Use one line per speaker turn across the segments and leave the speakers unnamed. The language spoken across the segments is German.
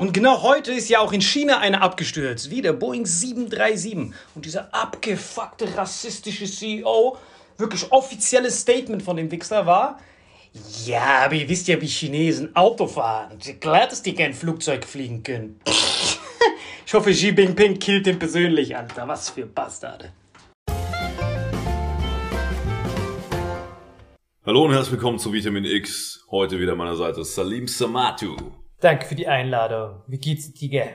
Und genau heute ist ja auch in China eine abgestürzt. Wie der Boeing 737. Und dieser abgefuckte rassistische CEO, wirklich offizielles Statement von dem Wichser war. Ja, aber ihr wisst ja, wie Chinesen Auto fahren. Klar, dass die kein Flugzeug fliegen können. ich hoffe, Xi Jinping killt den persönlich, Alter. Was für Bastarde.
Hallo und herzlich willkommen zu Vitamin X. Heute wieder an meiner Seite Salim Samatu.
Danke für die Einladung. Wie geht's dir, Tiger?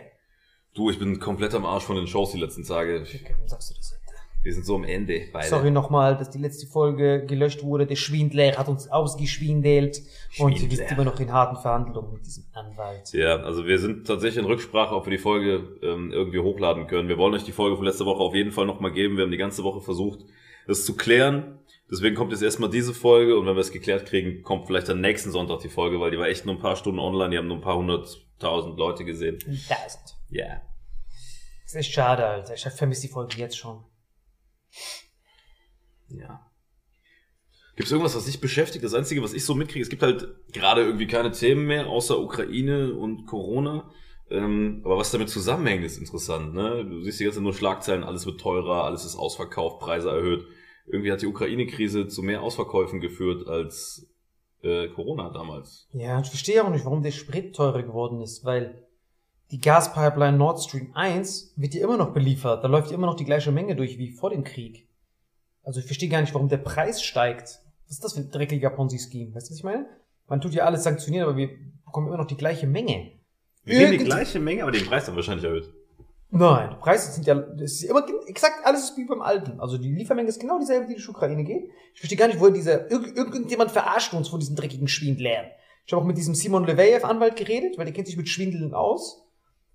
Du, ich bin komplett am Arsch von den Shows die letzten Tage.
Warum sagst du das, Alter?
Wir sind so am Ende beide.
Sorry nochmal, dass die letzte Folge gelöscht wurde. Der Schwindler hat uns ausgeschwindelt. Und wir sind immer noch in harten Verhandlungen mit diesem Anwalt.
Ja, also wir sind tatsächlich in Rücksprache, ob wir die Folge ähm, irgendwie hochladen können. Wir wollen euch die Folge von letzter Woche auf jeden Fall nochmal geben. Wir haben die ganze Woche versucht, das zu klären. Deswegen kommt jetzt erstmal diese Folge und wenn wir es geklärt kriegen, kommt vielleicht am nächsten Sonntag die Folge, weil die war echt nur ein paar Stunden online, die haben nur ein paar hunderttausend Leute gesehen.
Tausend.
Ja.
Das ist echt schade, Alter. Ich vermisse die Folge jetzt schon.
Ja. Gibt es irgendwas, was dich beschäftigt? Das Einzige, was ich so mitkriege, es gibt halt gerade irgendwie keine Themen mehr, außer Ukraine und Corona. Ähm, aber was damit zusammenhängt, ist interessant. Ne? Du siehst die ganze Zeit nur Schlagzeilen, alles wird teurer, alles ist ausverkauft, Preise erhöht. Irgendwie hat die Ukraine-Krise zu mehr Ausverkäufen geführt als äh, Corona damals.
Ja, ich verstehe auch nicht, warum der Sprit teurer geworden ist, weil die Gaspipeline Nord Stream 1 wird ja immer noch beliefert. Da läuft ja immer noch die gleiche Menge durch wie vor dem Krieg. Also ich verstehe gar nicht, warum der Preis steigt. Was ist das für ein dreckiger Ponzi-Scheme? Weißt du, was ich meine? Man tut ja alles sanktionieren, aber wir bekommen immer noch die gleiche Menge.
Wir nehmen die gleiche Menge, aber den Preis dann wahrscheinlich erhöht.
Nein, die Preise sind ja, das ist ja immer exakt alles ist wie beim Alten. Also die Liefermenge ist genau dieselbe, die durch die Ukraine geht. Ich verstehe gar nicht, woher dieser, irg irgendjemand verarscht uns von diesen dreckigen Schwindlern. Ich habe auch mit diesem Simon Leveyev Anwalt geredet, weil der kennt sich mit Schwindeln aus.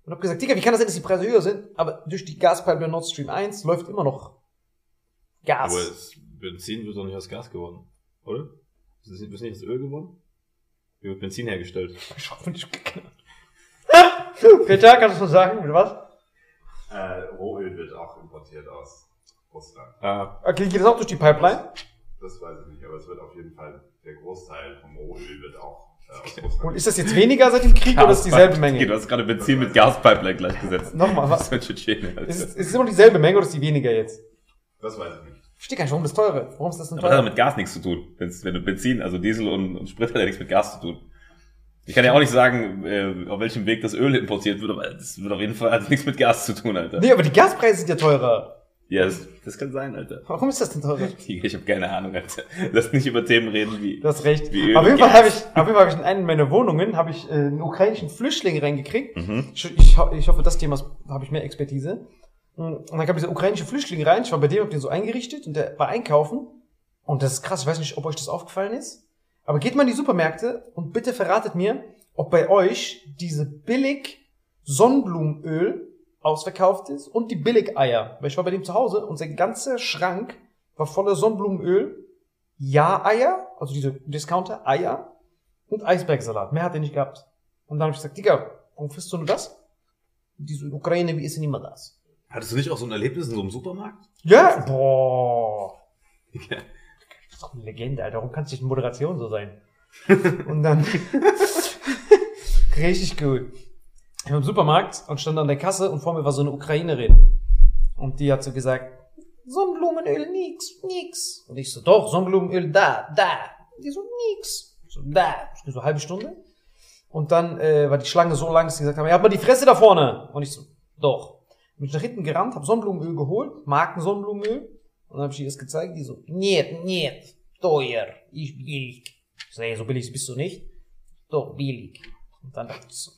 Und habe gesagt, Digga, wie kann das sein, dass die Preise höher sind? Aber durch die Gaspipeline Nord Stream 1 läuft immer noch Gas.
Aber das Benzin wird doch nicht aus Gas geworden, oder? Ist es nicht nicht aus Öl geworden? Wie wird Benzin hergestellt?
Peter, kannst du was sagen? Mit was?
Rohöl wird auch importiert aus Russland.
Ah,
Okay, geht das auch durch die Pipeline?
Das weiß ich nicht, aber es wird auf jeden Fall, der Großteil vom Rohöl wird auch äh, aus Russland.
Und ist das jetzt weniger seit dem Krieg oder ist es dieselbe Menge?
Du hast gerade Benzin mit Gaspipeline gleichgesetzt.
Nochmal, was?
Das ist Alter.
Ist, es- ist es immer dieselbe Menge oder ist die weniger jetzt?
Das weiß ich nicht.
Ich verstehe gar nicht, warum das teure? Warum ist das denn
Aber das hat
teurer?
mit Gas nichts zu tun. Wenn's, wenn du Benzin, also Diesel und, und Sprit hat ja nichts mit Gas zu tun. Ich kann ja auch nicht sagen, äh, auf welchem Weg das Öl importiert wird, aber das wird auf jeden Fall hat nichts mit Gas zu tun, Alter.
Nee, aber die Gaspreise sind ja teurer.
Ja, das, das kann sein, Alter.
Warum ist das denn teurer?
Ich habe keine Ahnung, Alter. Lass nicht über Themen reden wie.
Du hast recht.
Wie Öl
Auf jeden Fall habe ich, auf jeden Fall habe ich in einen meiner Wohnungen habe ich äh, einen ukrainischen Flüchtling reingekriegt.
Mhm.
Ich, ich, ich hoffe, das Thema habe ich mehr Expertise. Und dann kam dieser ukrainische Flüchtling rein. Ich war bei dem, hab den so eingerichtet und der war einkaufen. Und das ist krass. Ich weiß nicht, ob euch das aufgefallen ist. Aber geht mal in die Supermärkte und bitte verratet mir, ob bei euch diese billig Sonnenblumenöl ausverkauft ist und die Billigeier. Weil ich war bei dem zu Hause und sein ganzer Schrank war voller Sonnenblumenöl, Ja-Eier, also diese Discounter, Eier und Eisbergsalat. Mehr hat er nicht gehabt. Und dann habe ich gesagt, Digga, warum frisst du nur das? Diese Ukraine, wie ist denn immer das?
Hattest du nicht auch so ein Erlebnis in so einem Supermarkt?
Ja, boah. Ist doch eine Legende, Alter. Warum kann es nicht in Moderation so sein? Und dann richtig gut. Ich war im Supermarkt und stand an der Kasse und vor mir war so eine Ukrainerin. Und die hat so gesagt, Sonnenblumenöl, nix, nix. Und ich so, doch, Sonnenblumenöl, da, da. Und die so, nix. So, da. Ich so, eine halbe Stunde. Und dann äh, war die Schlange so lang, dass sie gesagt haben, ja, hat mal die Fresse da vorne. Und ich so, doch. Bin ich nach hinten gerannt, hab Sonnenblumenöl geholt, Marken Sonnenblumenöl. Und dann habe ich ihr das gezeigt, die so, niet, niet, teuer, ich billig. Ich so, ey, so billig bist du nicht. Doch, billig. Und dann dachte ich so,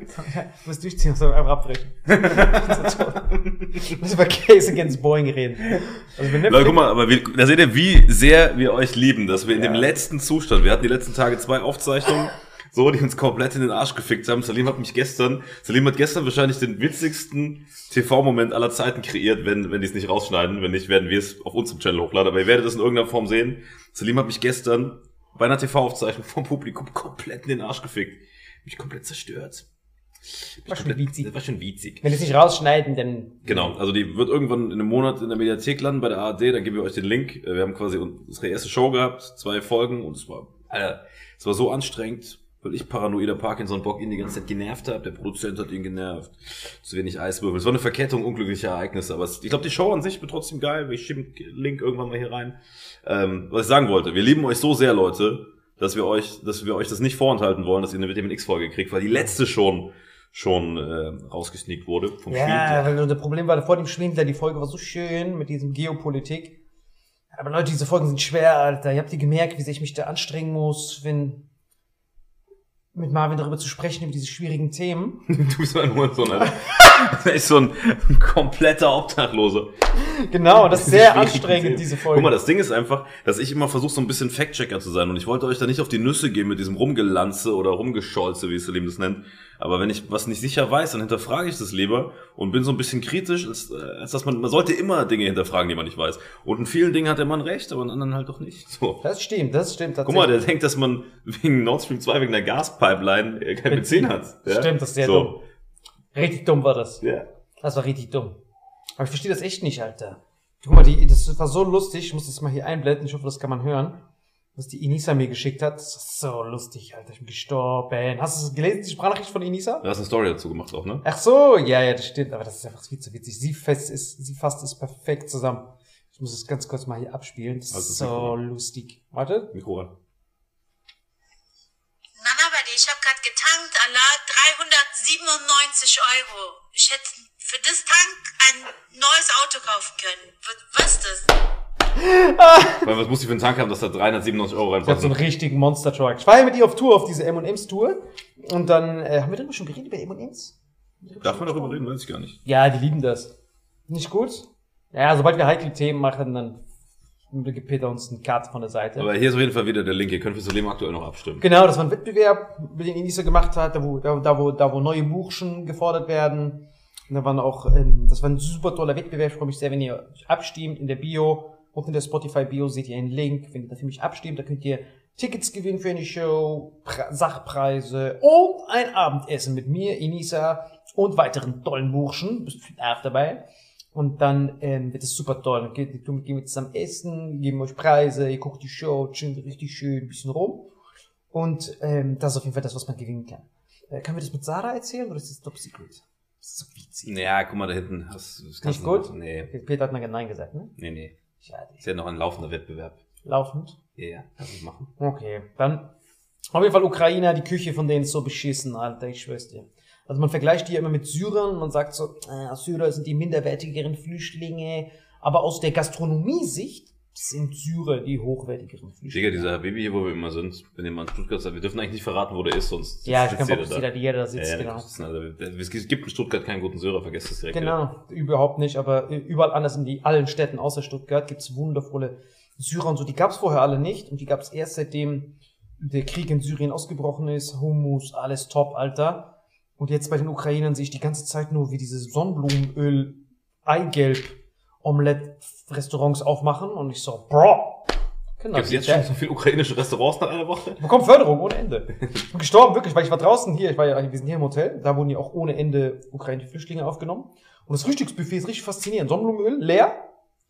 ich muss durchziehen, muss einfach abbrechen. Das ist so toll. Ich muss über Case Against Boeing reden. Also
Leute, guck mal, aber wir, da seht ihr, wie sehr wir euch lieben, dass wir in
Ja.
dem letzten Zustand, wir hatten die letzten Tage zwei Aufzeichnungen, so, die uns komplett in den Arsch gefickt haben. Salim hat mich gestern, Salim hat gestern wahrscheinlich den witzigsten TV-Moment aller Zeiten kreiert, wenn, wenn die es nicht rausschneiden. Wenn nicht, werden wir es auf unserem Channel hochladen. Aber ihr werdet es in irgendeiner Form sehen. Salim hat mich gestern bei einer TV-Aufzeichnung vom Publikum komplett in den Arsch gefickt. Mich komplett zerstört.
War schon witzig.
Das war schon witzig.
wenn die es nicht rausschneiden, dann
Genau, also die wird irgendwann in einem Monat in der Mediathek landen bei der ARD, dann geben wir euch den Link. Äh, Wir haben quasi unsere erste Show gehabt, zwei Folgen und es war, Alter, es war so anstrengend, weil ich paranoider Parkinson-Bock ihn die ganze Zeit genervt habe, der Produzent hat ihn genervt, zu wenig Eiswürfel. Es war eine Verkettung unglücklicher Ereignisse, aber es, ich glaube, die Show an sich wird trotzdem geil, ich schiebe den Link irgendwann mal hier rein. Ähm, was ich sagen wollte, wir lieben euch so sehr, Leute, dass wir euch, dass wir euch das nicht vorenthalten wollen, dass ihr eine Vitamin X-Folge kriegt, weil die letzte schon schon äh, rausgesneakt wurde vom
Ja, weil unser Problem war vor dem Schwindler, die Folge war so schön mit diesem Geopolitik. Aber Leute, diese Folgen sind schwer, Alter. Ihr habt ihr gemerkt, wie sehr ich mich da anstrengen muss, wenn mit Marvin darüber zu sprechen, über diese schwierigen Themen.
Du bist ein Hurensohn, Alter. Das ist so ein, ein kompletter Obdachloser.
Genau, das ist sehr anstrengend, diese Folge.
Guck mal, das Ding ist einfach, dass ich immer versuche, so ein bisschen Fact-Checker zu sein. Und ich wollte euch da nicht auf die Nüsse gehen mit diesem Rumgelanze oder Rumgescholze, wie Salim das nennt. Aber wenn ich was nicht sicher weiß, dann hinterfrage ich das lieber und bin so ein bisschen kritisch, als, äh, als dass man, man sollte immer Dinge hinterfragen, die man nicht weiß. Und in vielen Dingen hat der Mann recht, aber in anderen halt doch nicht. So.
das stimmt, das stimmt
Guck
tatsächlich.
mal, der denkt, dass man wegen Nord Stream 2, wegen der Gaspipeline, äh, kein Benzin hat. Ja?
Stimmt, das ist sehr
so.
dumm. Richtig dumm war das.
Ja.
Das war richtig dumm. Aber ich verstehe das echt nicht, Alter. Guck mal, die, das war so lustig. Ich muss das mal hier einblenden. Ich hoffe, das kann man hören. Was die Inisa mir geschickt hat. Das ist so lustig, Alter. Ich bin gestorben. Hast du es gelesen, die Sprachnachricht von Inisa?
Du hast eine Story dazu gemacht auch, ne?
Ach so, ja, ja, das stimmt. Aber das ist einfach viel zu witzig. Sie fest ist, sie fasst es perfekt zusammen. Ich muss es ganz kurz mal hier abspielen. Das
Also,
ist so
Mikro.
lustig. Warte.
Mikro an.
Nana, bei dir, ich habe gerade getankt, Allah, 397 Euro. Ich hätte für das Tank ein neues Auto kaufen können. Was ist das?
Weil was muss die für einen Tank haben, dass da 397 Euro
Ich hab so einen richtigen Monster-Truck. Ich war ja mit ihr auf Tour, auf diese M&M's-Tour. Und dann, äh, haben wir darüber schon geredet, über M&M's?
Darf man darüber reden? Weiß ich gar nicht.
Ja, die lieben das. Nicht gut? Ja, sobald wir heikle Themen machen, dann gibt Peter uns einen Cut von der Seite.
Aber hier ist auf jeden Fall wieder der Link. Ihr könnt für Salim aktuell noch abstimmen.
genau, das war ein Wettbewerb, den Inisa gemacht hat, da wo, da, da, wo, da wo neue Buchschen gefordert werden. Und da waren auch, ähm, das war ein super toller Wettbewerb. Ich freue mich sehr, wenn ihr abstimmt in der Bio Unten in der Spotify-Bio seht ihr einen Link, wenn ihr da für mich abstimmt, da könnt ihr Tickets gewinnen für eine Show, Pre Sachpreise und ein Abendessen mit mir, Inisa und weiteren tollen Burschen. Bist viel auch dabei. Und dann ähm, wird es super toll. Dann geht, gehen wir zusammen essen, geben euch Preise, ihr guckt die Show, chillt richtig schön ein bisschen rum. Und ähm, das ist auf jeden Fall das, was man gewinnen kann. Äh, können wir das mit Sarah erzählen oder ist das Top Secret? Das so witzig.
Naja, guck mal da hinten. Das kannst
Nicht gut?
Nee,
Peter hat mal Nein gesagt, ne?
nee, nee.
Schade.
Ist ja noch ein laufender Wettbewerb.
Laufend.
Ja, ja, kannst du machen.
Okay, dann auf jeden Fall Ukrainer, die Küche von denen ist so beschissen, Alter, ich schwör's dir. Also man vergleicht die ja immer mit Syrern, man sagt so, äh, Syrer sind die minderwertigeren Flüchtlinge, aber aus der Gastronomie-Sicht sind Syrer die hochwertigeren
Digga,
Flüchtlinge.
dieser Habibi hier, wo wir immer sind, wenn ihr mal in Stuttgart seid, wir dürfen eigentlich nicht verraten, wo der ist, sonst
ja, ich kann
jeder
dass jeder, jeder da sitzt,
Ja, ja,
genau.
also, Es gibt in Stuttgart keinen guten Syrer, vergesst das direkt.
Genau, überhaupt nicht, aber überall anders in die allen Städten außer Stuttgart gibt's wundervolle Syrer und so. Die gab's vorher alle nicht und die gab's erst seitdem der Krieg in Syrien ausgebrochen ist. Hummus, alles top, Alter. Und jetzt bei den Ukrainern sehe ich die ganze Zeit nur, wie diese Sonnenblumenöl, Eigelb, Omelette-Restaurants aufmachen und ich so, bro, Kinder,
Gibt jetzt schon so viele ukrainische Restaurants nach einer Woche?
ich bekomme Förderung ohne Ende. Ich bin gestorben, wirklich, weil ich war draußen hier, ich war ja, wir sind hier im Hotel, da wurden ja auch ohne Ende ukrainische Flüchtlinge aufgenommen. Und das Frühstücksbuffet ist richtig faszinierend. Sonnenblumenöl, leer,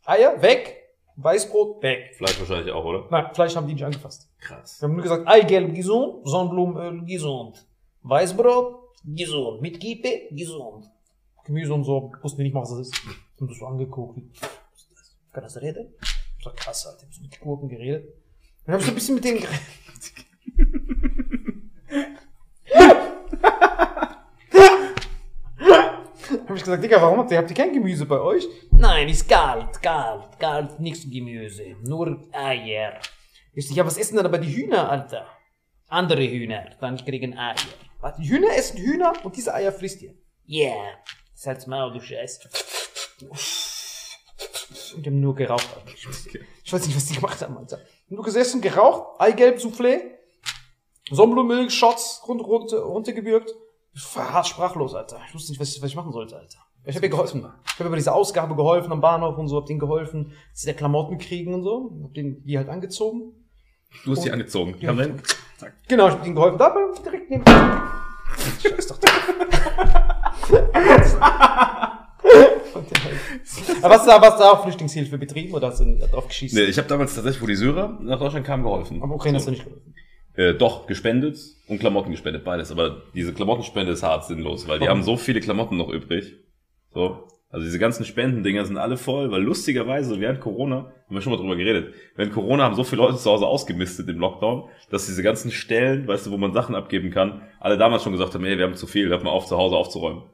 Eier, weg, Weißbrot, weg.
Fleisch wahrscheinlich auch, oder?
Nein, Fleisch haben die nicht angefasst.
Krass.
Wir haben nur gesagt, Eigelb gesund, Sonnenblumenöl gesund. Weißbrot, gesund. Mit Kiepe, gesund. Gemüse und so, wussten wir nicht mal, was das ist. Und das so angeguckt. Was ist das? Kann das reden? Sag, krass, Alter. Ich hab so mit den Gurken geredet. Dann hab ich so ein bisschen mit denen geredet. Hab ich gesagt, Digga, warum habt ihr, habt ihr kein Gemüse bei euch? Nein, ist kalt, kalt, kalt, nichts Gemüse, nur Eier. Ich sag, ja, was essen denn aber die Hühner, Alter? Andere Hühner, dann kriegen Eier. Was, die Hühner essen Hühner und diese Eier frisst ihr? Yeah. das halt's Maul, du Scheiß. Und die haben nur geraucht. Ich weiß, ich weiß nicht, was die gemacht haben, Alter. Nur gesessen, geraucht, Eigelb, Soufflé, Sonnenblumenmilch, Shots rund, rund, runtergewürgt. Ich war hart sprachlos, Alter. Ich wusste nicht, was ich, was ich machen sollte, Alter. Ich habe ihr geholfen. Ich habe bei dieser Ausgabe geholfen am Bahnhof und so, hab denen geholfen, dass sie da Klamotten kriegen und so. Hab denen die halt angezogen.
Du hast die angezogen.
Ja.
Ja. Dann,
Genau, ich hab denen geholfen. Da bin ich direkt neben. Scheiß doch drauf. Aber hast du da, hast du da auch Flüchtlingshilfe betrieben oder hast du drauf geschießt?
nee, ich habe damals tatsächlich, wo die Syrer nach Deutschland kamen, geholfen.
Aber Ukraine hast du nicht geholfen.
Äh, doch, gespendet und Klamotten gespendet, beides. Aber diese Klamottenspende ist hart sinnlos, weil die haben so viele Klamotten noch übrig. So. Also diese ganzen Spendendinger sind alle voll, weil lustigerweise während Corona, haben wir schon mal drüber geredet, während Corona haben so viele Leute zu Hause ausgemistet im Lockdown, dass diese ganzen Stellen, weißt du, wo man Sachen abgeben kann, alle damals schon gesagt haben, ey, wir haben zu viel, hört mal auf, zu Hause aufzuräumen.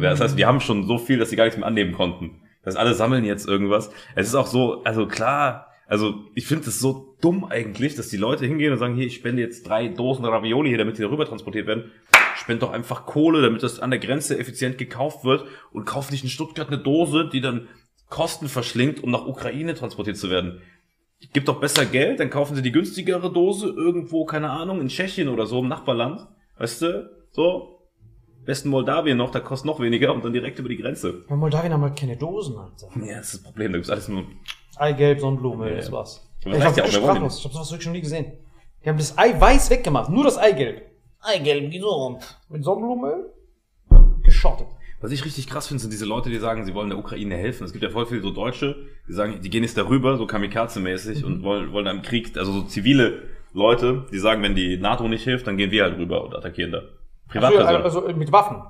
Das heißt, wir haben schon so viel, dass sie gar nichts mehr annehmen konnten. Das heißt, alle sammeln jetzt irgendwas. Es ist auch so, also klar, also ich finde es so dumm eigentlich, dass die Leute hingehen und sagen, hier, ich spende jetzt drei Dosen Ravioli hier, damit die darüber transportiert werden. Spend doch einfach Kohle, damit das an der Grenze effizient gekauft wird und kauf nicht in Stuttgart eine Dose, die dann Kosten verschlingt, um nach Ukraine transportiert zu werden. Gib doch besser Geld, dann kaufen sie die günstigere Dose irgendwo, keine Ahnung, in Tschechien oder so, im Nachbarland. Weißt du? So. Besten Moldawien noch, da kostet noch weniger und dann direkt über die Grenze.
Bei Moldawien haben halt keine Dosen, Alter.
Ja, das ist das Problem, da gibt's alles nur.
Eigelb, Sonnenblume,
Ja,
das
ja.
war's. Ich war
ja auch,
sprachlos. Ich hab sowas wirklich schon nie gesehen. Die haben das Ei weiß weggemacht, nur das Eigelb. Eigelb, gesund. Mit Sonnenblume und geschottet.
Was ich richtig krass finde, sind diese Leute, die sagen, sie wollen der Ukraine helfen. Es gibt ja voll viele so Deutsche, die sagen, die gehen jetzt darüber, so kamikaze-mäßig und wollen, wollen da im Krieg, also so zivile Leute, die sagen, wenn die NATO nicht hilft, dann gehen wir halt rüber und attackieren da.
Also,
Privatpersonen.
also äh, mit Waffen.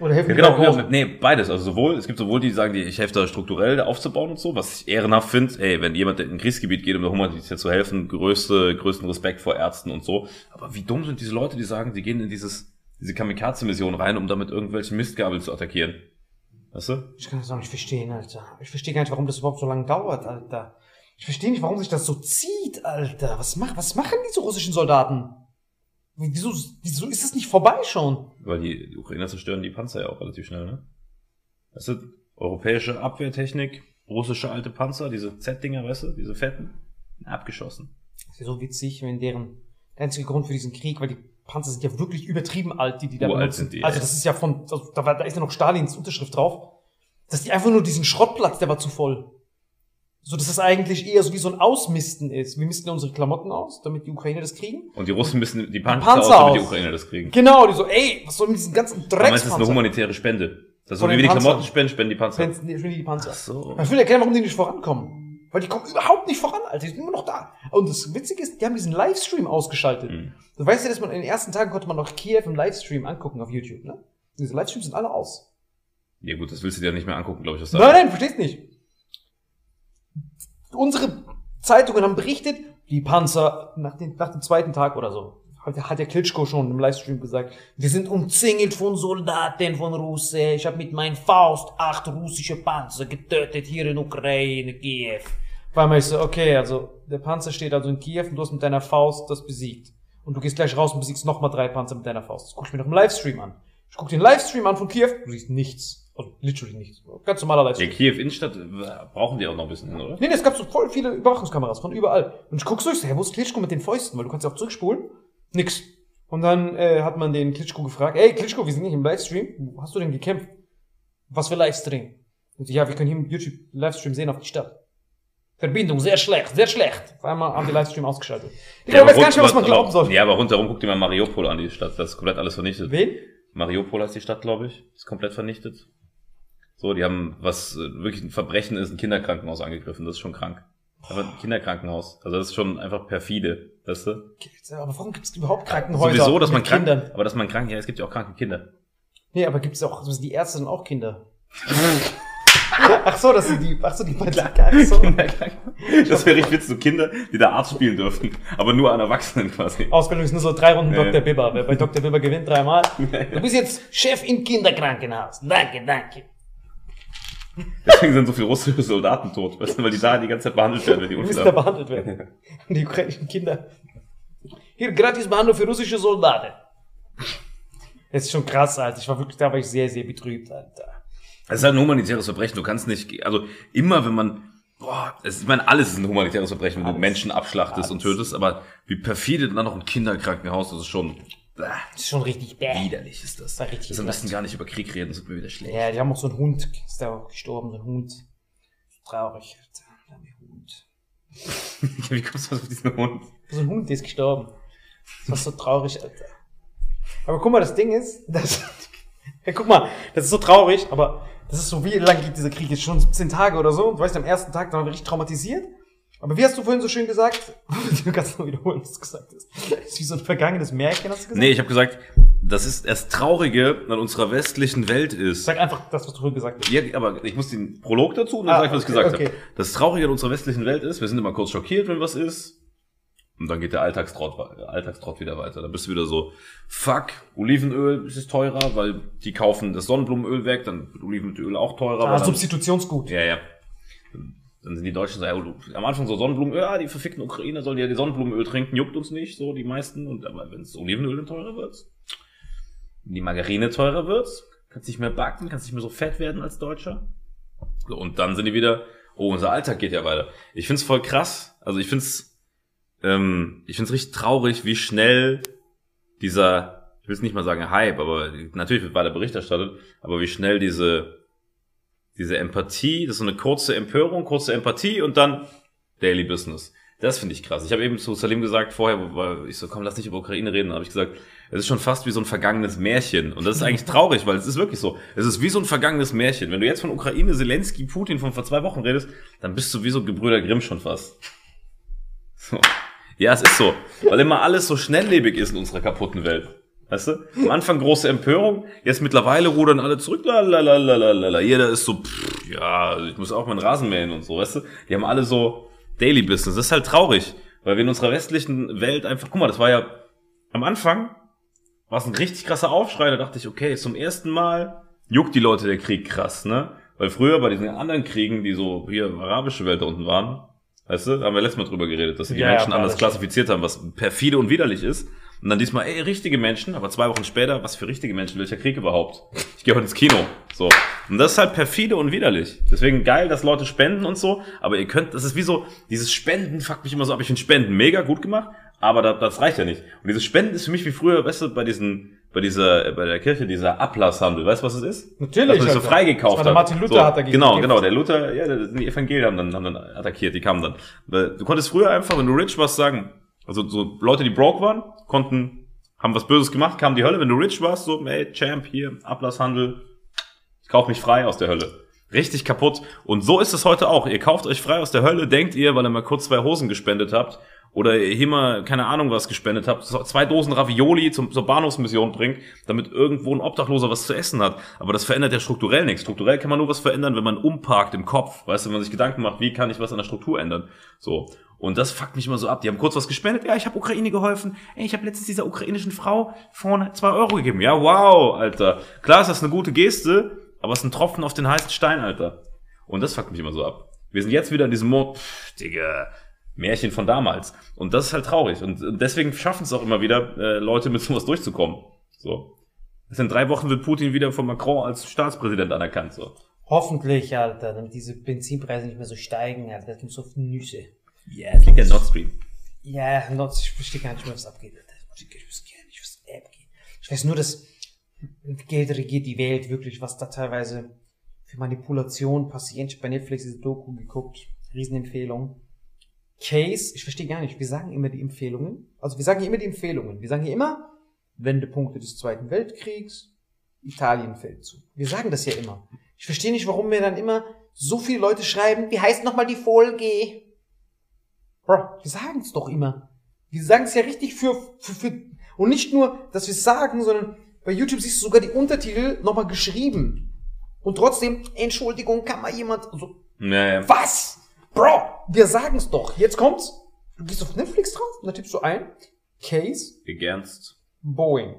Oder helfen
Ja, genau, ja, nee, beides. Also sowohl, es gibt sowohl die, die sagen, die, ich helfe da strukturell aufzubauen und so, was ich ehrenhaft finde. Ey, wenn jemand in ein Kriegsgebiet geht, um da humanitär zu helfen, größte, größten Respekt vor Ärzten und so. Aber wie dumm sind diese Leute, die sagen, die gehen in dieses, diese Kamikaze-Mission rein, um damit irgendwelche Mistgabeln zu attackieren? Weißt du?
Ich kann das auch nicht verstehen, Alter. Ich verstehe gar nicht, warum das überhaupt so lange dauert, Alter. Ich verstehe nicht, warum sich das so zieht, Alter. Was, mach, was machen diese russischen Soldaten? Wieso, wieso ist das nicht vorbei schon?
Weil die, Ukrainer zerstören die Panzer ja auch relativ schnell, ne? Weißt du, europäische Abwehrtechnik, russische alte Panzer, diese Z-Dinger, weißt du, diese fetten, abgeschossen.
Das ist ja so witzig, wenn deren der einzige Grund für diesen Krieg, weil die Panzer sind ja wirklich übertrieben alt, die die da
Uralt
benutzen.
sind die,
also das ist ja von, also da, war, da ist ja noch Stalins Unterschrift drauf. Dass die einfach nur diesen Schrottplatz, der war zu voll. So, dass es eigentlich eher so wie so ein Ausmisten ist. Wir misten unsere Klamotten aus, damit die Ukrainer das kriegen.
Und die Russen müssen die Panzer,
Panzer
aus, damit die
aus.
Ukrainer das kriegen.
Genau, die so, ey, was soll mit diesen ganzen
Aber meinst du, das ist eine humanitäre Spende? Das so, wie wir die. Klamotten spenden, spenden die Panzer.
Fans- nee, die Panzer.
Ach so.
Ich will erklären, warum die nicht vorankommen. Weil die kommen überhaupt nicht voran, Alter. Die sind immer noch da. Und das Witzige ist, die haben diesen Livestream ausgeschaltet.
Mhm.
Du weißt ja, dass man in den ersten Tagen konnte man noch Kiew im Livestream angucken auf YouTube, ne? Diese Livestreams sind alle aus.
Ja gut, das willst du dir nicht mehr angucken, glaube ich. Was da
Nein, nein, verstehst nicht. Unsere Zeitungen haben berichtet, die Panzer nach, den, nach dem zweiten Tag oder so. Hat, der Klitschko schon im Livestream gesagt. Wir sind umzingelt von Soldaten von Russen. Ich habe mit meinen Faust acht russische Panzer getötet hier in Ukraine, Kiew. Weil man so, okay, also der Panzer steht also in Kiew und du hast mit deiner Faust das besiegt. Und du gehst gleich raus und besiegst nochmal drei Panzer mit deiner Faust. Das guck ich mir noch im Livestream an. Ich guck den Livestream an von Kiew, du siehst nichts. Also literally nichts. Ganz normaler
Ja,
Livestream.
Kiew Innenstadt äh, brauchen die auch noch ein bisschen, oder?
Nee, nee, es gab so voll viele Überwachungskameras von überall. Und ich guck so, ich so, hey, wo ist Klitschko mit den Fäusten? Weil du kannst ja auch zurückspulen. Nix. Und dann äh, hat man den Klitschko gefragt, ey Klitschko, wir sind nicht im Livestream. Wo hast du denn gekämpft? Was für Livestream? Und so, ja, wir können hier im YouTube Livestream sehen auf die Stadt. Verbindung, sehr schlecht, sehr schlecht. Auf einmal haben die Livestream ausgeschaltet. Ich
Ja,
weiß
aber
gar nicht mehr, was man glauben soll.
Ja, aber rundherum guck dir mal Mariupol an, die Stadt. Das ist komplett alles vernichtet.
Wen?
Mariupol heißt die Stadt, glaube ich. Ist komplett vernichtet. So, die haben, was äh, wirklich ein Verbrechen ist, ein Kinderkrankenhaus angegriffen. Das ist schon krank. Aber ein Kinderkrankenhaus. Also das ist schon einfach perfide, weißt du?
Aber warum gibt es überhaupt Krankenhäuser
Sowieso, dass man krank,
Kindern?
aber dass man krank, ja, es gibt ja auch kranke Kinder.
Nee, aber gibt es auch, also die Ärzte sind auch Kinder. ach so, das sind die, ach so, die beiden. So.
Das wäre richtig witzig, so Kinder, die da Arzt spielen dürfen. Aber nur an Erwachsenen quasi.
Ausbildung ist nur so drei Runden
Nee.
Dr. Bibber. Wer bei Dr. Bibber gewinnt dreimal. Du bist jetzt Chef im Kinderkrankenhaus. Danke, danke.
Deswegen sind so viele russische Soldaten tot, weißt du, weil die da die ganze Zeit behandelt werden, wenn die
müssen da behandelt werden. Die ukrainischen Kinder. Hier, gratis Behandlung für russische Soldaten. Das ist schon krass, Alter. Ich war wirklich, da war ich sehr, sehr betrübt, Alter.
Es ist halt ein humanitäres Verbrechen. Du kannst nicht, also immer wenn man, boah, es, ich meine, alles ist ein humanitäres Verbrechen, wenn du
Alles.
Menschen abschlachtest und
Alles.
tötest, aber wie perfide dann noch ein Kinderkrankenhaus, das ist schon, bäh,
Das ist schon richtig bäh.
widerlich ist das.
war richtig
das am besten
ekelhaft.
gar nicht über Krieg reden, das wird mir wieder schlecht.
Ja, die haben auch so einen Hund. Ist da auch gestorben, so ein Hund. Traurig, wir Hund.
Wie kommst du auf diesen Hund?
So ein Hund, der ist gestorben. Das war so traurig, Alter. Aber guck mal, das Ding ist, das, ja, guck mal, das ist so traurig, aber das ist so, wie lang geht dieser Krieg? Jetzt schon 17 Tage oder so. Und du weißt, am ersten Tag, da waren wir richtig traumatisiert. Aber wie hast du vorhin so schön gesagt? Du kannst nur wiederholen, was du gesagt hast. Das ist wie so ein vergangenes Märchen, hast du gesagt?
Nee, ich habe gesagt, das ist das Traurige an unserer westlichen Welt ist.
Sag einfach das, was du vorhin gesagt hast.
Ja, aber ich muss den Prolog dazu und dann
Ah,
sag ich, was ich
okay,
gesagt
okay.
habe. Das Traurige an unserer westlichen Welt ist, wir sind immer kurz schockiert, wenn was ist. Und dann geht der Alltagstrott, Alltagstrott wieder weiter. Dann bist du wieder so, fuck, Olivenöl ist teurer, weil die kaufen das Sonnenblumenöl weg, dann wird Olivenöl auch teurer.
Ah, Substitutionsgut.
ja, ja. Dann sind die Deutschen so, ja, am Anfang so Sonnenblumenöl, ja, die verfickten Ukrainer sollen ja die Sonnenblumenöl trinken, juckt uns nicht, so die meisten. Und aber wenn es Olivenöl dann teurer wird, wenn die Margarine teurer wird, kannst nicht mehr backen, kannst nicht mehr so fett werden als Deutscher. So, und dann sind die wieder, oh, unser Alltag geht ja weiter. Ich find's voll krass. Also ich find's, ähm, ich find's richtig traurig, wie schnell dieser, ich will es nicht mal sagen Hype, aber natürlich wird weiter Bericht erstattet, aber wie schnell diese, diese Empathie, das ist so eine kurze Empörung, kurze Empathie und dann Daily Business. Das finde ich krass. Ich habe eben zu Salim gesagt vorher, weil ich so, komm, lass nicht über Ukraine reden, habe ich gesagt, es ist schon fast wie so ein vergangenes Märchen. Und das ist eigentlich traurig, weil es ist wirklich so. Es ist wie so ein vergangenes Märchen. Wenn du jetzt von Ukraine, Zelensky, Putin von vor zwei Wochen redest, dann bist du wie so Gebrüder Grimm schon fast. So. Ja, es ist so. Weil immer alles so schnelllebig ist in unserer kaputten Welt. Weißt du? Am Anfang große Empörung, jetzt mittlerweile rudern alle zurück, la. Jeder ist so, pff, ja, ich muss auch meinen Rasen mähen und so, weißt du? Die haben alle so Daily Business. Das ist halt traurig, weil wir in unserer westlichen Welt einfach, guck mal, das war ja am Anfang, war es ein richtig krasser Aufschrei, da dachte ich, okay, zum ersten Mal juckt die Leute der Krieg krass, ne? Weil früher bei diesen anderen Kriegen, die so hier arabische Welt da unten waren, weißt du, da haben wir letztes Mal drüber geredet, dass sie die
Ja, ja,
Menschen
war
anders klassifiziert haben, was perfide und widerlich ist. Und dann diesmal, ey, richtige Menschen, aber zwei Wochen später, was für richtige Menschen, welcher Krieg überhaupt? Ich gehe heute ins Kino. So. Und das ist halt perfide und widerlich. Deswegen geil, dass Leute spenden und so, aber ihr könnt, das ist wie so, dieses Spenden fuckt mich immer so ab. Ich finde Spenden mega gut gemacht, aber das, das reicht ja nicht. Und dieses Spenden ist für mich wie früher, weißt du, bei diesen, bei dieser, bei der Kirche, dieser Ablasshandel. Weißt du, was es ist?
Natürlich,
Dass man sich so freigekauft hat.
Martin Luther
so,
hat dagegen
Genau, genau. Der Luther, ja, die Evangelien haben dann, haben dann attackiert, die kamen dann. Du konntest früher einfach, wenn du rich warst, sagen, also so Leute, die broke waren, konnten, haben was Böses gemacht, kam die Hölle. Wenn du rich warst, so, ey, Champ, hier, Ablasshandel, ich kauf mich frei aus der Hölle. Richtig kaputt. Und so ist es heute auch. Ihr kauft euch frei aus der Hölle, denkt ihr, weil ihr mal kurz zwei Hosen gespendet habt oder ihr hier mal, keine Ahnung, was gespendet habt, zwei Dosen Ravioli zum, zur Bahnhofsmission bringt, damit irgendwo ein Obdachloser was zu essen hat. Aber das verändert ja strukturell nichts. Strukturell kann man nur was verändern, wenn man umparkt im Kopf. Weißt du, wenn man sich Gedanken macht, wie kann ich was an der Struktur ändern? So. Und das fuckt mich immer so ab. Die haben kurz was gespendet. Ja, ich habe Ukraine geholfen. Ey, ich habe letztens dieser ukrainischen Frau vorne zwei Euro gegeben. Ja, wow, Alter. Klar ist das eine gute Geste, aber es ist ein Tropfen auf den heißen Stein, Alter. Und das fuckt mich immer so ab. Wir sind jetzt wieder in diesem Mo Pff, Digga, Märchen von damals. Und das ist halt traurig. Und deswegen schaffen es auch immer wieder, äh, Leute mit sowas durchzukommen. So. In drei Wochen wird Putin wieder von Macron als Staatspräsident anerkannt. So.
Hoffentlich, Alter, damit diese Benzinpreise nicht mehr so steigen, Alter. Das gibt so Nüsse.
Ja, es liegt der Nord Stream.
Ja, Nord, ich verstehe gar nicht mehr, was abgeht. Ich verstehe gar nicht, was abgeht. Ich weiß nur, dass Geld regiert die Welt wirklich, was da teilweise für Manipulation passiert. Ich habe bei Netflix diese Doku geguckt. Riesenempfehlung. Case, ich verstehe gar nicht, wir sagen immer die Empfehlungen. Also wir sagen hier immer die Empfehlungen. Wir sagen hier immer Wendepunkte des Zweiten Weltkriegs, Italienfeldzug. Wir sagen das ja immer. Ich verstehe nicht, warum mir dann immer so viele Leute schreiben, wie heißt nochmal die Folge? Bro, wir sagen es doch immer. Wir sagen es ja richtig für, für, für, und nicht nur, dass wir es sagen, sondern bei YouTube siehst du sogar die Untertitel nochmal geschrieben. Und trotzdem, Entschuldigung, kann mal jemand, so,
Naja.
was? Bro, wir sagen es doch. Jetzt kommt's. Du gehst auf Netflix drauf und da tippst du ein, Case
Gegernst.
Boeing.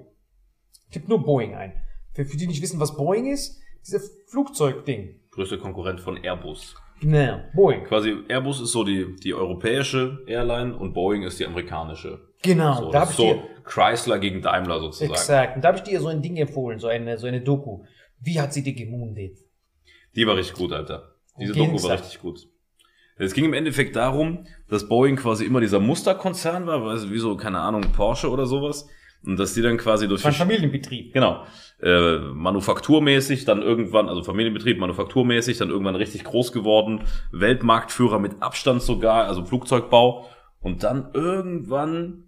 Tipp nur Boeing ein. Für, für die nicht wissen, was Boeing ist, dieses Flugzeugding.
Größter Konkurrent von Airbus.
Naja, Boeing.
Quasi Airbus ist so die, die europäische Airline und Boeing ist die amerikanische.
Genau,
So,
da
das
hab
ist
ich
so Chrysler gegen Daimler sozusagen.
exakt, und da habe ich dir so ein Ding empfohlen, so eine, so eine Doku. Wie hat sie dir gemundet?
Die war richtig gut, Alter. Diese Doku war richtig gut. Es ging im Endeffekt darum, dass Boeing quasi immer dieser Musterkonzern war, also wie so, keine Ahnung, Porsche oder sowas. Und dass die dann quasi durch
Ein
versch-
Familienbetrieb.
Genau. Äh, manufakturmäßig, dann irgendwann, also Familienbetrieb, manufakturmäßig, dann irgendwann richtig groß geworden, Weltmarktführer mit Abstand sogar, also Flugzeugbau. Und dann irgendwann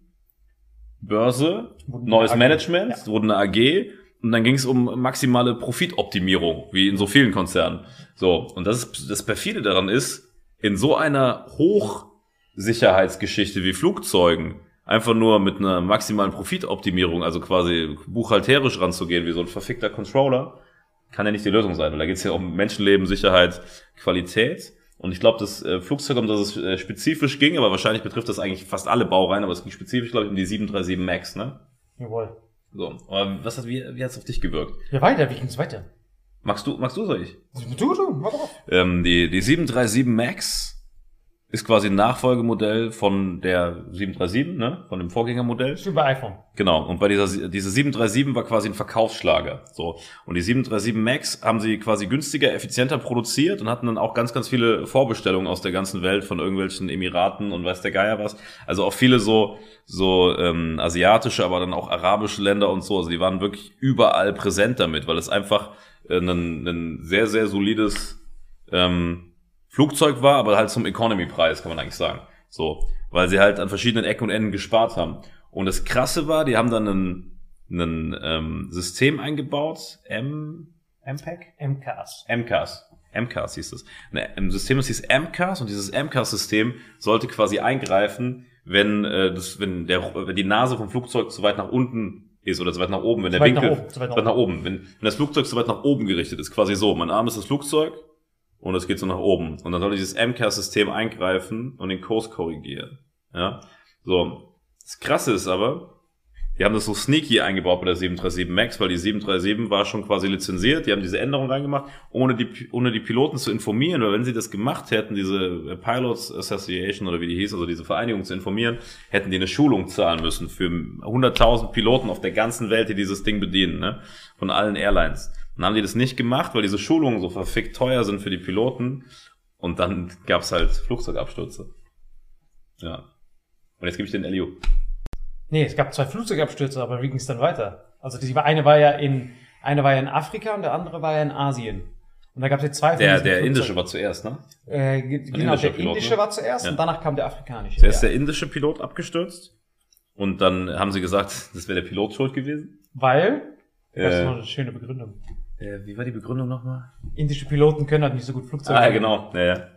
Börse, neues
AG.
Management,
Ja.
wurde eine AG und dann ging es um maximale Profitoptimierung, wie in so vielen Konzernen. So, und das, ist, das perfide daran ist, in so einer Hochsicherheitsgeschichte wie Flugzeugen einfach nur mit einer maximalen Profitoptimierung, also quasi buchhalterisch ranzugehen, wie so ein verfickter Controller, kann ja nicht die Lösung sein, weil da geht es ja um Menschenleben, Sicherheit, Qualität. Und ich glaube, das äh, Flugzeug, um das es äh, spezifisch ging, aber wahrscheinlich betrifft das eigentlich fast alle Baureihen, aber es ging spezifisch, glaube ich, um die 737 MAX, ne?
Jawohl.
So. Aber was hat, wie, wie hat's auf dich gewirkt?
Ja, weiter, wie ging's weiter?
Magst du, magst du, soll ich?
Du, du, warte auf.
Ähm, die, die 737 MAX ist quasi ein Nachfolgemodell von der 737, ne? Von dem Vorgängermodell.
Wie bei iPhone.
Genau. Und bei dieser, diese 737 war quasi ein Verkaufsschlager. So. Und die 737 MAX haben sie quasi günstiger, effizienter produziert und hatten dann auch ganz, ganz viele Vorbestellungen aus der ganzen Welt von irgendwelchen Emiraten und weiß der Geier was. Also auch viele so, so ähm, asiatische, aber dann auch arabische Länder und so. Also die waren wirklich überall präsent damit, weil es einfach äh, ein, ein sehr, sehr solides ähm, Flugzeug war, aber halt zum Economy-Preis, kann man eigentlich sagen. So, weil sie halt an verschiedenen Ecken und Enden gespart haben. Und das Krasse war, die haben dann ein, ein ähm, System eingebaut, M, MPEG?
MKs.
MCAS. MCAS hieß. Ne, Ein System, das hieß MCAS und dieses MCAS-System sollte quasi eingreifen, wenn, äh, das, wenn, der, wenn die Nase vom Flugzeug zu weit nach unten ist oder zu weit nach oben, wenn der
weit nach
Winkel
oben, zu weit
zu weit nach oben, wenn, wenn das Flugzeug zu weit nach oben gerichtet ist, quasi so, mein Arm ist das Flugzeug und es geht so nach oben und dann soll dieses MCAS-System eingreifen und den Kurs korrigieren. Ja, so. Das Krasse ist aber, die haben das so sneaky eingebaut bei der 737 MAX, weil die 737 war schon quasi lizenziert. Die haben diese Änderung reingemacht, ohne die, ohne die Piloten zu informieren. Weil wenn sie das gemacht hätten, diese Pilots Association oder wie die hieß, also diese Vereinigung zu informieren, hätten die eine Schulung zahlen müssen für 100.000 Piloten auf der ganzen Welt, die dieses Ding bedienen, ne? von allen Airlines. Dann haben die das nicht gemacht, weil diese Schulungen so verfickt teuer sind für die Piloten. Und dann gab's halt Flugzeugabstürze. Ja. Und jetzt gebe ich den Elio.
Nee, es gab zwei Flugzeugabstürze, aber wie ging's dann weiter? Also die eine war ja in, eine war ja in Afrika und der andere war ja in Asien. Und da gab es jetzt zwei
Der, der indische war zuerst, ne?
Äh, ge- genau, der
Pilot,
indische
ne?
war zuerst
Ja.
und danach kam der afrikanische.
Zuerst
ja.
der indische Pilot abgestürzt. Und dann haben sie gesagt, das wäre der Pilot schuld gewesen.
Weil, das ist
Äh,
noch eine schöne Begründung.
Äh, wie war die Begründung nochmal?
Indische Piloten können halt nicht so gut Flugzeuge.
Ah, ja, genau. Ja, ja.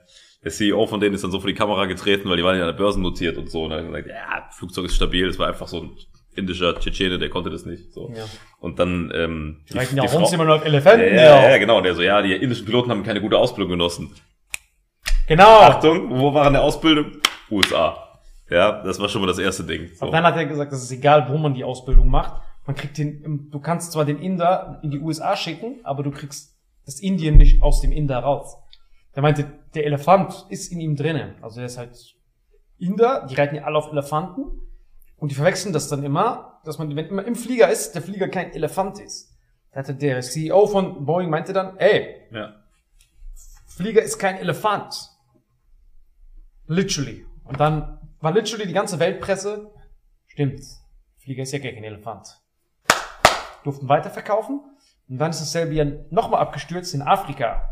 Der CEO von denen ist dann so vor die Kamera getreten, weil die waren ja an der Börse notiert und so. Und dann hat er gesagt, ja, Flugzeug ist stabil. Das war einfach so ein indischer Tschetschene, der konnte das nicht. So.
Ja.
Und dann ähm,
Die ja auch
Frau-
immer noch auf
ja,
Elefanten.
ja, ja, genau. Und der so, ja, die indischen Piloten haben keine gute Ausbildung genossen.
Genau.
Achtung, wo war in der Ausbildung? USA. Ja, das war schon mal das erste Ding. So.
Aber dann hat er gesagt, es ist egal, wo man die Ausbildung macht. Man kriegt den, du kannst zwar den Inder in die USA schicken, aber du kriegst das Indien nicht aus dem Inder raus. Der meinte, der Elefant ist in ihm drinnen. Also er ist halt Inder, die reiten ja alle auf Elefanten und die verwechseln das dann immer, dass man, wenn immer im Flieger ist, der Flieger kein Elefant ist. Da hatte der CEO von Boeing meinte dann, ey,
Ja.
Flieger ist kein Elefant. Literally. Und dann war literally die ganze Weltpresse, stimmt, Flieger ist ja gar kein Elefant. Durften weiterverkaufen. Und dann ist dasselbe ja nochmal abgestürzt in Afrika.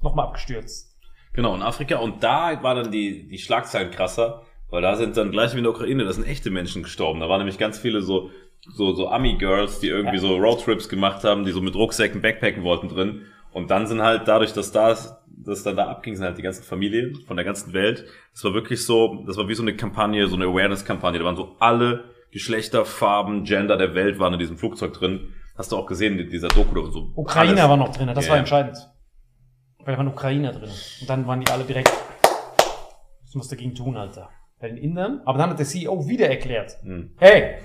Nochmal abgestürzt.
Genau, in Afrika. Und da war dann die, die Schlagzeilen krasser, weil da sind dann gleich wie in der Ukraine, da sind echte Menschen gestorben. Da waren nämlich ganz viele so, so, so Ami-Girls, die irgendwie
Ja.
so Roadtrips gemacht haben, die so mit Rucksäcken backpacken wollten drin. Und dann sind halt dadurch, dass da, dass dann da abging, sind halt die ganzen Familien von der ganzen Welt. Das war wirklich so, das war wie so eine Kampagne, so eine Awareness-Kampagne. Da waren so alle Geschlechter, Farben, Gender der Welt waren in diesem Flugzeug drin. Hast du auch gesehen, in dieser Doku oder so.
Ukrainer
Alles.
war noch drin, das
Ja,
war entscheidend. Weil da waren Ukrainer drin. Und dann waren die alle direkt, was musst du dagegen tun, Alter? Bei den Indern. Aber dann hat der CEO wieder erklärt,
Hm.
hey,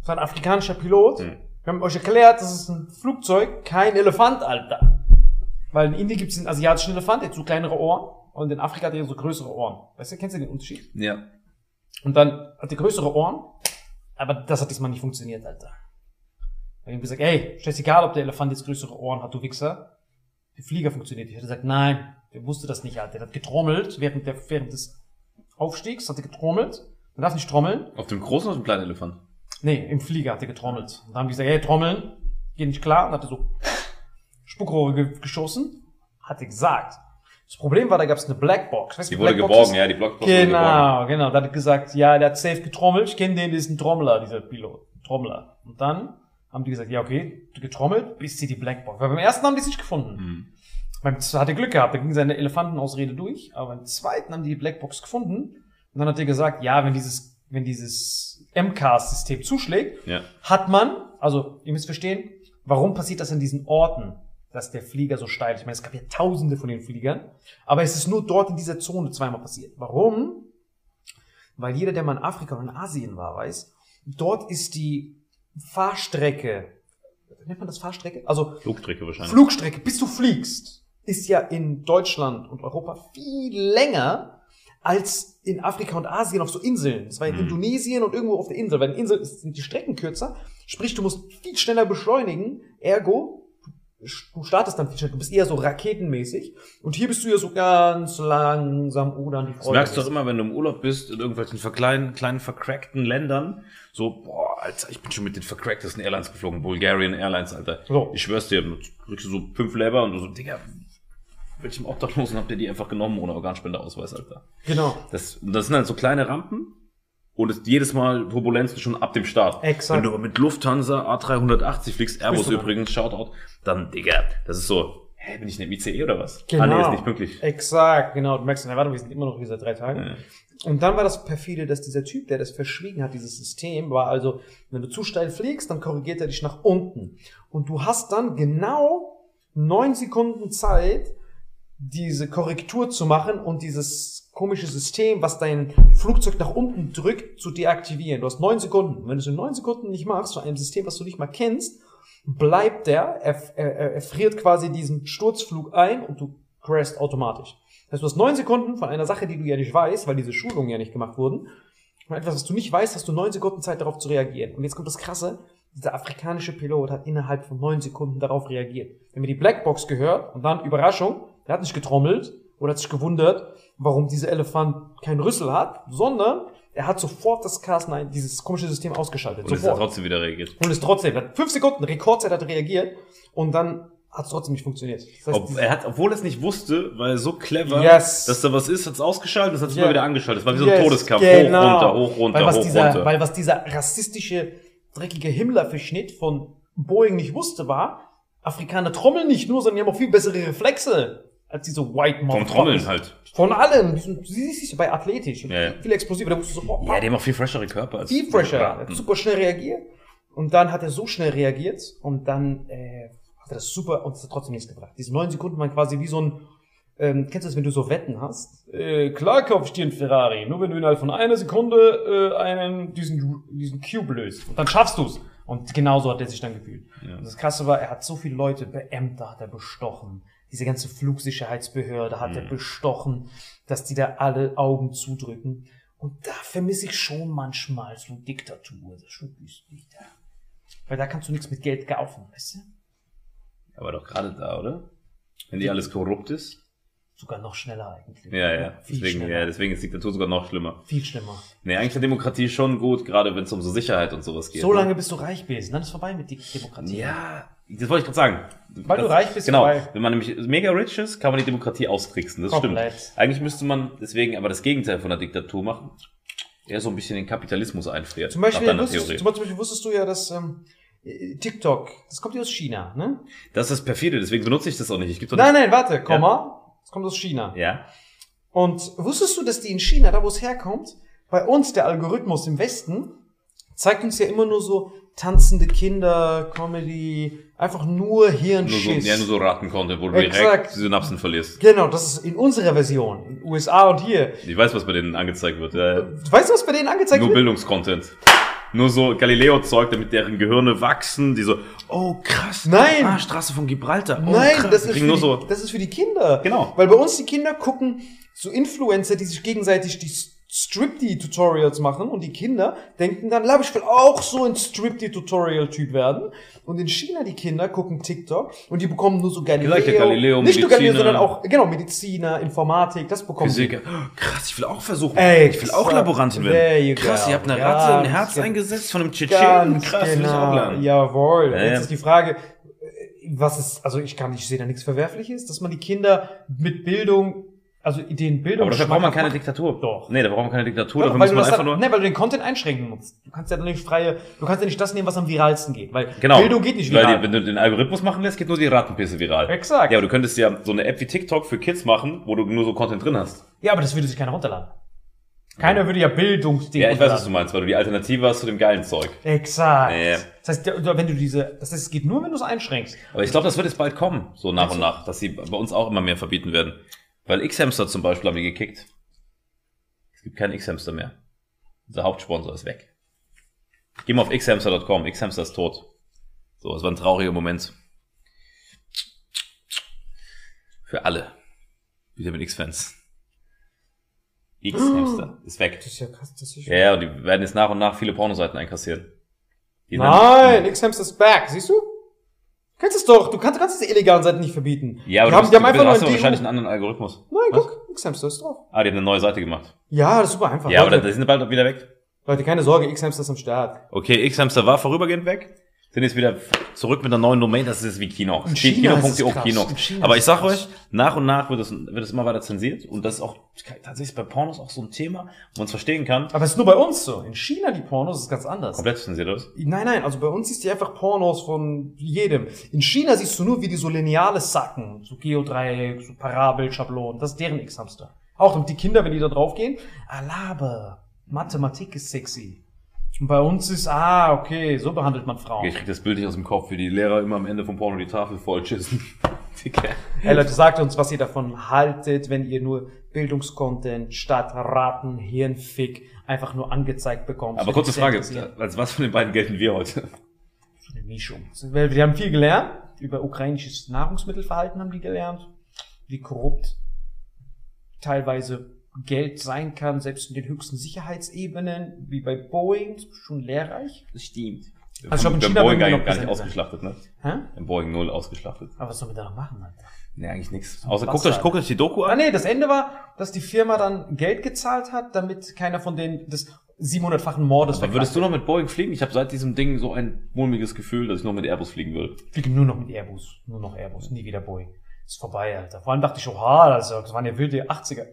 das war ein afrikanischer Pilot.
Hm.
Wir haben euch erklärt, das ist ein Flugzeug, kein Elefant, Alter. Weil in Indien gibt es einen asiatischen Elefant, der hat so kleinere Ohren. Und in Afrika hat er so größere Ohren. Weißt du, kennst du den Unterschied?
Ja.
Und dann hat er größere Ohren, aber das hat diesmal nicht funktioniert, Alter. Ich habe gesagt, ey, scheißegal, ob der Elefant jetzt größere Ohren hat, du Wichser. Der Flieger funktioniert. Er hat gesagt, nein, der wusste das nicht, Alter. Der hat getrommelt während, der, während des Aufstiegs, hat er getrommelt. Man darf nicht trommeln.
Auf dem großen oder auf dem kleinen Elefant?
Nee, im Flieger hat er getrommelt. Und dann haben die gesagt, hey, trommeln, geht nicht klar. Und hat er so Spuckrohre ge geschossen. Hat er gesagt. Das Problem war, da gab es eine Blackbox. Weißt
Die wurde
Blackbox
geborgen,
ist?
ja, die Blockbox wurde geborgen.
Genau, genau. Da hat er gesagt, ja, der hat safe getrommelt. Ich kenne den, der ist ein Trommler, dieser Pilot. Trommler. Und dann haben die gesagt, ja, okay, getrommelt, bis sie die Blackbox. Weil beim ersten haben die es nicht gefunden.
Hm.
Beim zweiten hat er Glück gehabt, da ging seine Elefantenausrede durch. Aber beim zweiten haben die die Blackbox gefunden. Und dann hat er gesagt, ja, wenn dieses, wenn dieses MCAS-System zuschlägt,
Ja.
hat man, also ihr müsst verstehen, warum passiert das in diesen Orten, dass der Flieger so steil ist? Ich meine, es gab ja tausende von den Fliegern, aber es ist nur dort in dieser Zone zweimal passiert. Warum? Weil jeder, der mal in Afrika und in Asien war, weiß, dort ist die Fahrstrecke, nennt man das Fahrstrecke? Also
Flugstrecke wahrscheinlich.
Flugstrecke, bis du fliegst, ist ja in Deutschland und Europa viel länger als in Afrika und Asien auf so Inseln. Das war in
Mhm.
Indonesien und irgendwo auf der Insel. Weil in Inseln sind die Strecken kürzer. Sprich, du musst viel schneller beschleunigen. Ergo, du startest dann viel schneller. Du bist eher so raketenmäßig. Und hier bist du ja so ganz langsam oder an die
Das
Freude.
merkst du doch immer, wenn du im Urlaub bist, in irgendwelchen kleinen, kleinen vercrackten Ländern. So, boah, Alter, ich bin schon mit den vercracktesten Airlines geflogen. Bulgarian Airlines, Alter.
So.
Ich schwör's dir, du kriegst du so fünf Leber und du so, Digga, welchem Obdachlosen habt ihr die einfach genommen ohne Organspendeausweis, Alter?
Genau.
Das, das sind halt so kleine Rampen und es ist jedes Mal Turbulenzen schon ab dem Start.
Exakt.
Wenn du aber mit Lufthansa A380 fliegst, Airbus übrigens, Shoutout, dann, Digga, das ist so, hä, bin ich in der ICE oder was?
Genau.
Ah, nee, ist nicht pünktlich.
Exakt, genau. Du merkst, na, warte, wir sind immer noch hier seit drei Tagen.
Ja.
Und dann war das perfide, dass dieser Typ, der das verschwiegen hat, dieses System, war also, wenn du zu steil fliegst, dann korrigiert er dich nach unten. Und du hast dann genau neun Sekunden Zeit, diese Korrektur zu machen und dieses komische System, was dein Flugzeug nach unten drückt, zu deaktivieren. Du hast neun Sekunden. Und wenn du es in neun Sekunden nicht machst, zu einem System, was du nicht mal kennst, bleibt der, er, er, er friert quasi diesen Sturzflug ein und du crashst automatisch. Das heißt, du hast neun Sekunden von einer Sache, die du ja nicht weißt, weil diese Schulungen ja nicht gemacht wurden. Von etwas, was du nicht weißt, hast du neun Sekunden Zeit, darauf zu reagieren. Und jetzt kommt das Krasse. Dieser afrikanische Pilot hat innerhalb von neun Sekunden darauf reagiert. Wenn wir die Blackbox gehört und dann Überraschung, der hat nicht getrommelt oder hat sich gewundert, warum dieser Elefant keinen Rüssel hat, sondern er hat sofort das Cas9, dieses komische System ausgeschaltet.
Und es hat
sofort.
trotzdem wieder reagiert.
Und ist trotzdem, hat fünf Sekunden, Rekordzeit hat reagiert und dann hat es trotzdem nicht funktioniert. Das heißt,
Ob, er hat, obwohl er es nicht wusste, weil er so clever,
Yes.
dass da was ist, hat es ausgeschaltet, das hat es
Ja.
immer wieder angeschaltet. Es war wie so ein
Yes,
Todeskampf.
genau.
Hoch, runter, hoch, runter,
weil was
hoch,
dieser,
runter.
Weil was dieser rassistische, dreckige Himmler-Verschnitt von Boeing nicht wusste, war, Afrikaner trommeln nicht nur, sondern die haben auch viel bessere Reflexe als diese White
Vom
Motherfuckers.
Trommeln halt.
Von allem. Du siehst sie bei athletisch.
Ja, ja.
Viel explosiver. Da musst du so, oh,
Ja, die haben auch viel freshere Körper als
viel fresher. Er hat super schnell reagiert. Und dann hat er so schnell reagiert und dann äh, hat er das super und es hat trotzdem nichts gebracht. Diese neun Sekunden waren quasi wie so ein, ähm, kennst du das, wenn du so Wetten hast? Äh, klar kaufst du dir einen Ferrari, nur wenn du innerhalb von einer Sekunde äh, einen, diesen, diesen Cube löst. Und dann schaffst du's. Und genauso hat er sich dann gefühlt. Und das Krasse war, er hat so viele Leute, Beämter hat er bestochen. Diese ganze Flugsicherheitsbehörde hat er bestochen, dass die da alle Augen zudrücken. Und da vermisse ich schon manchmal so Diktatur. Das ist schon günstig da. Weil da kannst du nichts mit Geld kaufen, weißt du?
Aber doch gerade da, oder? Wenn die alles korrupt ist.
Sogar noch schneller eigentlich.
Ja, ja. Deswegen,
schneller.
ja, deswegen ist Diktatur sogar noch schlimmer.
Viel schlimmer.
Nee, eigentlich ist Demokratie schon gut, gerade wenn es um so Sicherheit und sowas geht.
So
ne?
lange bis du reich bist, dann ist vorbei mit Demokratie.
Ja, das wollte ich gerade sagen.
Weil du
Das-
reich bist,
Genau.
vorbei.
Wenn man nämlich mega rich ist, kann man die Demokratie austricksen. Das
Komplett.
stimmt. Eigentlich müsste man deswegen aber das Gegenteil von der Diktatur machen. Eher so ein bisschen den Kapitalismus einfrieren.
Zum Beispiel, wusstest,
Theorie.
zum Beispiel wusstest du ja, dass ähm, äh, TikTok, das kommt ja aus China, ne?
Das ist perfide, deswegen benutze ich das auch nicht. Ich gebe doch
Nein,
nicht.
nein, warte, komm mal. Das kommt aus China.
Ja.
Und wusstest du, dass die in China, da wo es herkommt, bei uns der Algorithmus im Westen zeigt uns ja immer nur so tanzende Kinder, Comedy, einfach nur
Nur so,
Hirnschiss.
ja, nur so Raten-Content, wo du direkt die Synapsen verlierst.
Genau, das ist in unserer Version, in den USA und hier.
Ich weiß, was bei denen angezeigt wird. Äh,
Weißt du, was bei denen angezeigt
nur
wird?
Bildungscontent. Nur so Galileo-Zeug, damit deren Gehirne wachsen, die so, oh krass,
Nein.
ah, Straße von Gibraltar, oh
Nein,
krass,
das ist,
nur
die,
so,
das ist für die Kinder.
Genau.
Weil bei uns die Kinder gucken so Influencer, die sich gegenseitig die Striptease-Tutorials machen und die Kinder denken dann, "Lab, ich will auch so ein Striptease-Tutorial-Typ werden. Und in China die Kinder gucken TikTok und die bekommen nur so Galileo.
Gleich der Galileo,
nicht nur Galileo,
Mediziner.
sondern auch, genau, Mediziner, Informatik, das bekommen sie.
Physiker. Oh, krass, ich will auch versuchen.
Ey,
ich will auch. Laborantin werden. Krass, ihr habt eine Ratte, ein Herz
ist-
eingesetzt von einem Tschetschen.
Ganz
Krass, will ich auch
genau.
lernen.
Jawohl.
Ja,
Jetzt
ja.
ist die Frage, äh, was ist, also ich kann nicht, ich sehe da nichts Verwerfliches, dass man die Kinder mit Bildung, also den Bildung.
Aber dafür braucht man keine Diktatur.
Doch.
Nee, da braucht man keine Diktatur,
Ja,
dafür
weil,
muss man einfach
dann,
nur.
ne, weil du den Content einschränken musst. Du kannst ja dann nicht freie, du kannst ja nicht das nehmen, was am viralsten geht, weil
Genau.
Bildung geht nicht
Weil
viral.
die, wenn du den Algorithmus machen lässt, geht nur die Rattenpisse viral.
Exakt.
Ja, aber du könntest ja so eine App wie TikTok für Kids machen, wo du nur so Content drin hast.
ja, aber das würde sich keiner runterladen. Keiner würde ja Bildungsding
Ja, ich weiß, was du meinst, weil du die Alternative hast zu dem geilen Zeug.
Exakt.
Ja.
Das heißt, wenn du diese, das heißt, es geht nur, wenn du es einschränkst.
Aber ich glaube, das wird jetzt bald kommen, so nach und nach, dass sie bei uns auch immer mehr verbieten werden. Weil X-Hamster zum Beispiel haben die gekickt. Es gibt keinen X-Hamster mehr. Unser Hauptsponsor ist weg. Geh mal auf xhamster.com. X-Hamster ist tot. So, es war ein trauriger Moment. Für alle. Vitamin X-Fans. X-Hamster ist weg.
Das ist ja krass, das ist
Ja, ja, und die werden jetzt nach und nach viele Pornoseiten einkassieren. Die
Nein, X-Hamster ist back, siehst du? Du kennst es doch, du kannst, kannst diese illegalen Seiten nicht verbieten.
Ja, aber
die
du,
haben,
hast,
die haben
du
einfach
hast aber wahrscheinlich
DU.
einen anderen Algorithmus.
Nein,
Was?
guck, X-Hamster ist drauf.
Ah, die haben eine neue Seite gemacht.
Ja, das ist super einfach.
Ja, aber
Leute,
die sind bald wieder weg.
Leute, keine Sorge, X-Hamster ist am Start.
Okay, X-Hamster war vorübergehend weg. Sind jetzt wieder zurück mit einer neuen Domain. Das ist wie Kino.
In
Steht Kino.de. Kino. Aber ich sag euch, nach und nach wird es, wird es immer weiter zensiert. Und das ist auch tatsächlich bei Pornos auch so ein Thema, wo man es verstehen kann.
Aber es ist nur bei uns so. In China, die Pornos, ist ganz anders.
Komplett zensiert was?
Nein, nein, also bei uns siehst du einfach Pornos von jedem. In China siehst du nur, wie die so Lineale sacken. So Geodreieck, so Parabel, Schablonen. Das ist deren X-Hamster. Auch damit die Kinder, wenn die da drauf gehen, ah. Mathematik ist sexy. Und bei uns ist, ah, okay, so behandelt man Frauen.
Okay, ich krieg das Bild nicht aus dem Kopf, wie die Lehrer immer am Ende vom Porno die Tafel vollschissen.
Hey Leute, sagt uns, was ihr davon haltet, wenn ihr nur Bildungscontent statt Raten, Hirnfick einfach nur angezeigt bekommt.
Aber kurze Frage, als was von den beiden gelten wir heute?
Eine Mischung. Wir haben viel gelernt. Über ukrainisches Nahrungsmittelverhalten haben die gelernt. Wie korrupt teilweise Geld sein kann, selbst in den höchsten Sicherheitsebenen, wie bei Boeing, schon lehrreich.
Das stimmt.
Also ich glaube, in China
Boeing gar, gar nicht ausgeschlachtet, ne?
Hä?
Haben Boeing 0 ausgeschlachtet.
Aber was sollen wir da noch machen, Alter?
Nee, eigentlich nichts. Außer guckt euch, guckt euch die Doku
Ah
an.
nee, das Ende war, dass die Firma dann Geld gezahlt hat, damit keiner von denen das
700-fachen Mordes
Aber würdest du noch mit Boeing fliegen? Ich habe seit diesem Ding so ein mulmiges Gefühl, dass ich noch mit Airbus fliegen will.
Ich fliege nur noch mit Airbus. Nur noch Airbus. Nie wieder Boeing. Ist vorbei, Alter. Vor allem dachte ich, oha, also, das waren ja wilde 80er.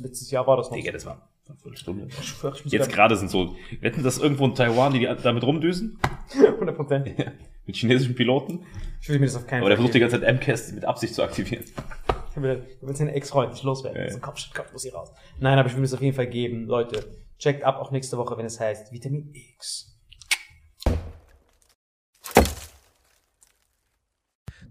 Letztes Jahr war das noch.
Digga, das war eine Viertelstunde.
Ich schwör, ich muss
Jetzt gerade sind so, wetten das irgendwo in Taiwan, die, damit rumdüsen?
100 Prozent.
Mit chinesischen Piloten?
Ich will mir das auf keinen
Aber der
Fall
versucht die ganze Zeit MCAS mit Absicht zu aktivieren.
Ich will, ich will seine Ex-Freund nicht loswerden.
Ja, ja.
Kopf muss hier raus. Nein, aber ich will mir das auf jeden Fall geben. Leute, checkt ab auch nächste Woche, wenn es heißt Vitamin X.